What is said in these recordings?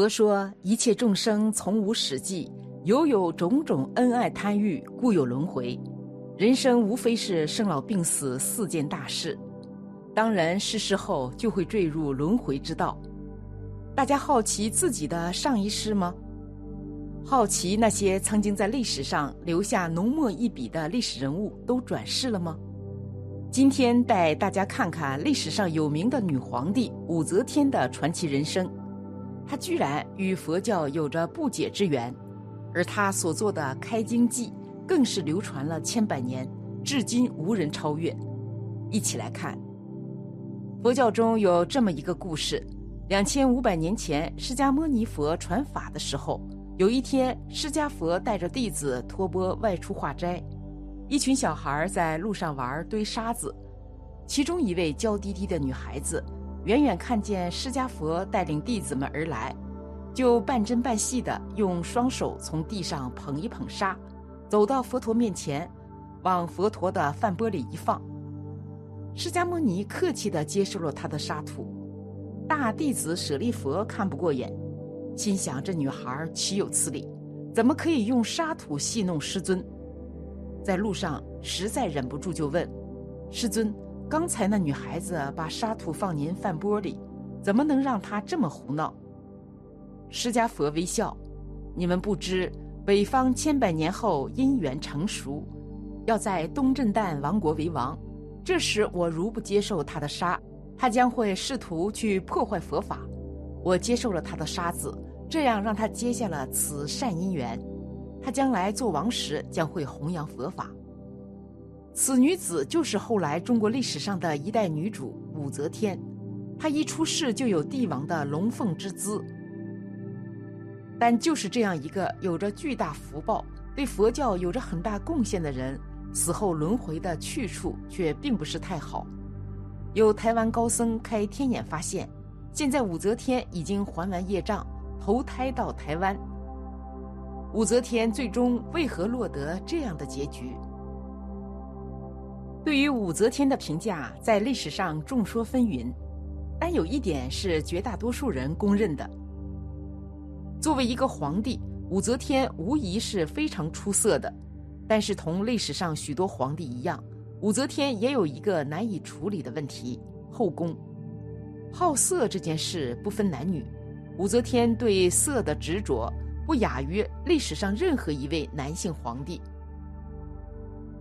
佛说：“一切众生从无始际，犹有种种恩爱贪欲，故有轮回。人生无非是生老病死四件大事。当人逝世后，就会坠入轮回之道。大家好奇自己的上一世吗？好奇那些曾经在历史上留下浓墨一笔的历史人物都转世了吗？今天带大家看看历史上有名的女皇帝武则天的传奇人生。”他居然与佛教有着不解之缘，而他所做的开经记更是流传了千百年，至今无人超越。一起来看，佛教中有这么一个故事：两千五百年前，释迦牟尼佛传法的时候，有一天，释迦佛带着弟子托钵外出化斋，一群小孩在路上玩堆沙子，其中一位娇滴滴的女孩子。远远看见释迦佛带领弟子们而来，就半真半戏的用双手从地上捧一捧沙，走到佛陀面前，往佛陀的饭钵里一放。释迦牟尼客气的接受了他的沙土。大弟子舍利佛看不过眼，心想这女孩岂有此理，怎么可以用沙土戏弄师尊？在路上实在忍不住就问师尊。刚才那女孩子把沙土放您饭钵里，怎么能让她这么胡闹？释迦佛微笑：“你们不知，北方千百年后因缘成熟，要在东震旦王国为王。这时我如不接受他的沙，他将会试图去破坏佛法。我接受了他的沙子，这样让他结下了此善因缘。他将来做王时，将会弘扬佛法。”此女子就是后来中国历史上的一代女主武则天，她一出世就有帝王的龙凤之姿。但就是这样一个有着巨大福报、对佛教有着很大贡献的人，死后轮回的去处却并不是太好。有台湾高僧开天眼发现，现在武则天已经还完业障，投胎到台湾。武则天最终为何落得这样的结局？对于武则天的评价，在历史上众说纷纭，但有一点是绝大多数人公认的：作为一个皇帝，武则天无疑是非常出色的。但是，同历史上许多皇帝一样，武则天也有一个难以处理的问题——后宫。好色这件事不分男女，武则天对色的执着不亚于历史上任何一位男性皇帝。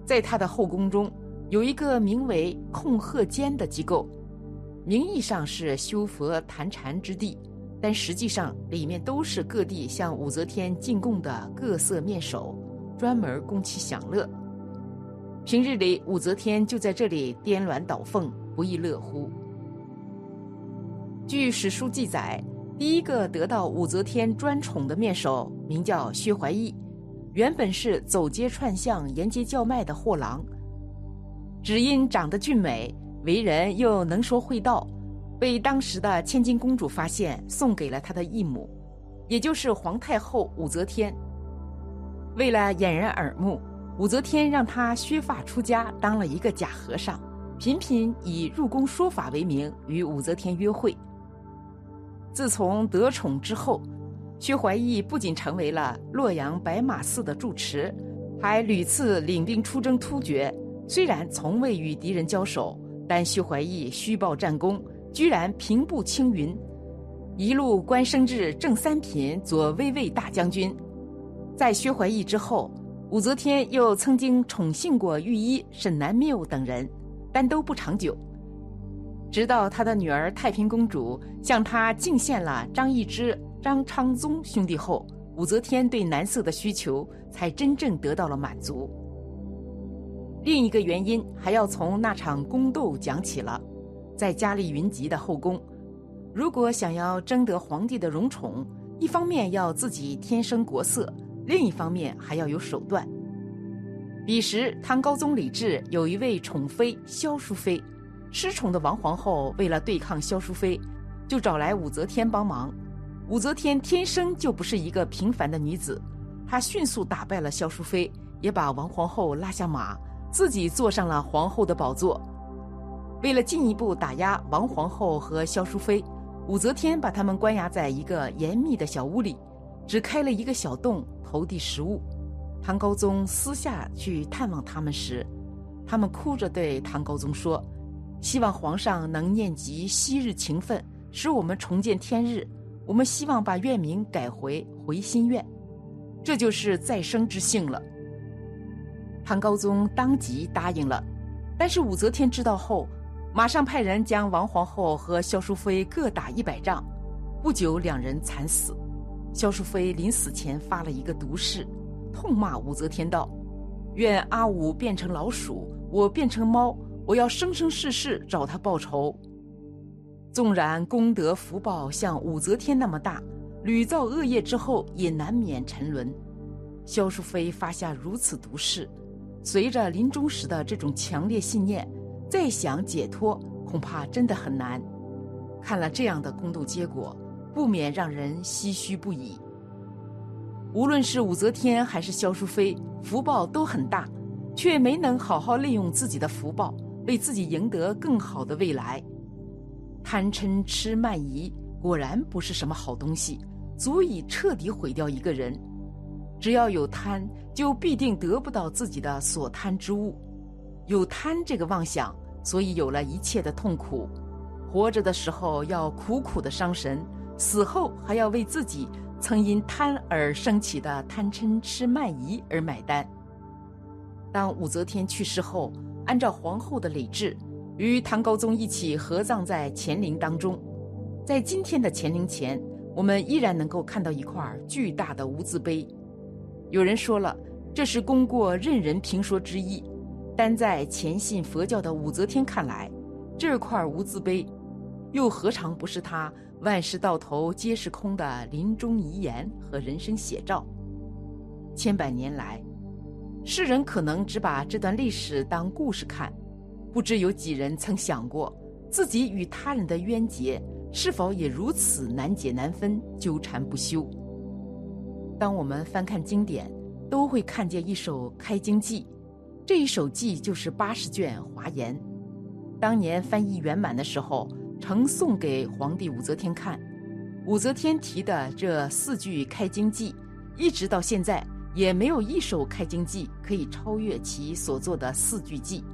在她的后宫中，有一个名为控鹤监的机构，名义上是修佛谈禅之地，但实际上里面都是各地向武则天进贡的各色面首，专门供其享乐。平日里，武则天就在这里颠鸾倒凤，不亦乐乎。据史书记载，第一个得到武则天专宠的面首名叫薛怀义，原本是走街串巷、沿街叫卖的货郎。只因长得俊美，为人又能说会道，被当时的千金公主发现，送给了她的义母，也就是皇太后武则天。为了掩人耳目，武则天让他削发出家，当了一个假和尚，频频以入宫说法为名与武则天约会。自从得宠之后，薛怀义不仅成为了洛阳白马寺的住持，还屡次领兵出征突厥。虽然从未与敌人交手，但薛怀义虚报战功，居然平步青云，一路官升至正三品左卫卫大将军。在薛怀义之后，武则天又曾经宠幸过御医沈南缪等人，但都不长久。直到她的女儿太平公主向他敬献了张易之、张昌宗兄弟后，武则天对男色的需求才真正得到了满足。另一个原因还要从那场宫斗讲起了，在佳丽云集的后宫，如果想要争得皇帝的荣宠，一方面要自己天生国色，另一方面还要有手段。彼时，唐高宗李治有一位宠妃萧淑妃，失宠的王皇后为了对抗萧淑妃，就找来武则天帮忙。武则天天生就不是一个平凡的女子，她迅速打败了萧淑妃，也把王皇后拉下马。自己坐上了皇后的宝座。为了进一步打压王皇后和萧淑妃，武则天把他们关押在一个严密的小屋里，只开了一个小洞投递食物。唐高宗私下去探望他们时，他们哭着对唐高宗说：“希望皇上能念及昔日情分，使我们重见天日。我们希望把院名改回回心院，这就是再生之幸了。”唐高宗当即答应了，但是武则天知道后。马上派人将王皇后和萧淑妃各打一百仗，不久两人惨死。萧淑妃临死前发了一个毒誓，痛骂武则天道：“愿阿武变成老鼠，我变成猫，我要生生世世找他报仇。”纵然功德福报像武则天那么大，屡造恶业之后也难免沉沦。萧淑妃发下如此毒誓，随着临终时的这种强烈信念。再想解脱，恐怕真的很难。看了这样的宫斗结果，不免让人唏嘘不已。无论是武则天还是萧淑妃，福报都很大，却没能好好利用自己的福报，为自己赢得更好的未来。贪嗔痴慢疑果然不是什么好东西，足以彻底毁掉一个人。只要有贪，就必定得不到自己的所贪之物。有贪这个妄想，所以有了一切的痛苦。活着的时候要苦苦的伤神，死后还要为自己曾因贪而升起的贪嗔痴慢疑而买单。当武则天去世后，按照皇后的礼制，与唐高宗一起合葬在乾陵当中。在今天的乾陵前，我们依然能够看到一块巨大的无字碑。有人说了，这是功过任人评说之意。但在虔信佛教的武则天看来，这块无字碑，又何尝不是他万事到头皆是空的临终遗言和人生写照？千百年来，世人可能只把这段历史当故事看，不知有几人曾想过，自己与他人的冤结是否也如此难解难分、纠缠不休？当我们翻看经典，都会看见一首《开经记》。这一首记就是八十卷华严，当年翻译圆满的时候，呈送给皇帝武则天看。武则天提的这四句开经记，一直到现在也没有一首开经记可以超越其所做的四句记。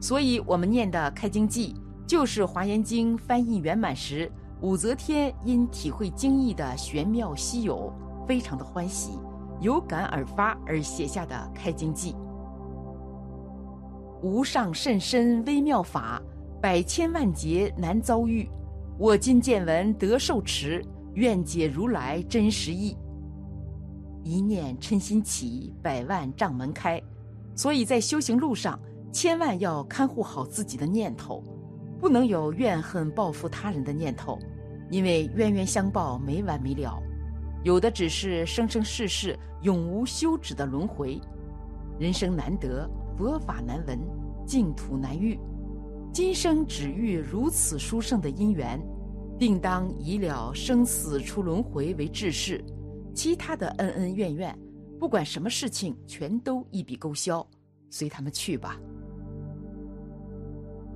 所以，我们念的开经记，就是华严经翻译圆满时，武则天因体会经义的玄妙稀有，非常的欢喜，有感而发而写下的开经记。无上甚深微妙法，百千万劫难遭遇。我今见闻得受持，愿解如来真实义。一念嗔心起，百万障门开。所以在修行路上，千万要看护好自己的念头，不能有怨恨报复他人的念头，因为冤冤相报没完没了，有的只是生生世世永无休止的轮回。人生难得。佛法难闻，净土难遇。今生只遇如此殊胜的因缘，定当以了生死出轮回为志事。其他的恩恩怨怨，不管什么事情，全都一笔勾销，随他们去吧。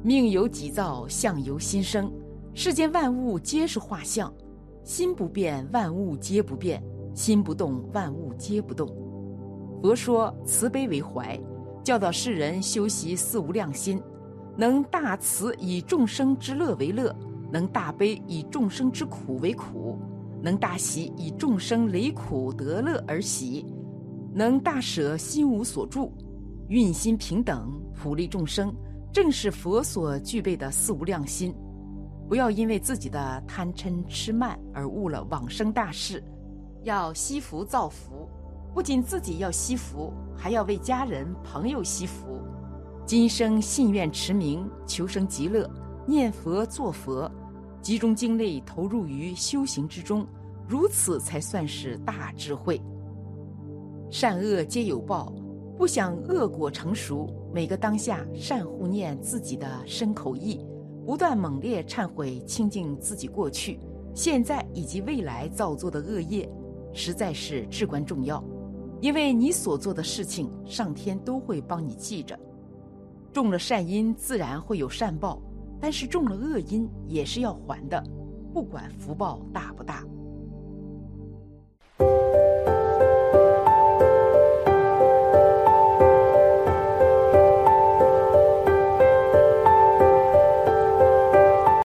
命由己造，相由心生。世间万物皆是画像，心不变，万物皆不变；心不动，万物皆不动。佛说慈悲为怀。教导世人修习四无量心，能大慈以众生之乐为乐，能大悲以众生之苦为苦，能大喜以众生离苦得乐而喜，能大舍心无所住，运心平等，普利众生，正是佛所具备的四无量心。不要因为自己的贪嗔痴慢而误了往生大事，要惜福造福。不仅自己要惜福，还要为家人朋友惜福。今生信愿持名，求生极乐，念佛做佛，集中精力投入于修行之中，如此才算是大智慧。善恶皆有报，不想恶果成熟，每个当下善护念自己的身口意，不断猛烈忏悔清净自己过去现在以及未来造作的恶业实在是至关重要。因为你所做的事情上天都会帮你记着。种了善因自然会有善报但是种了恶因也是要还的不管福报大不大。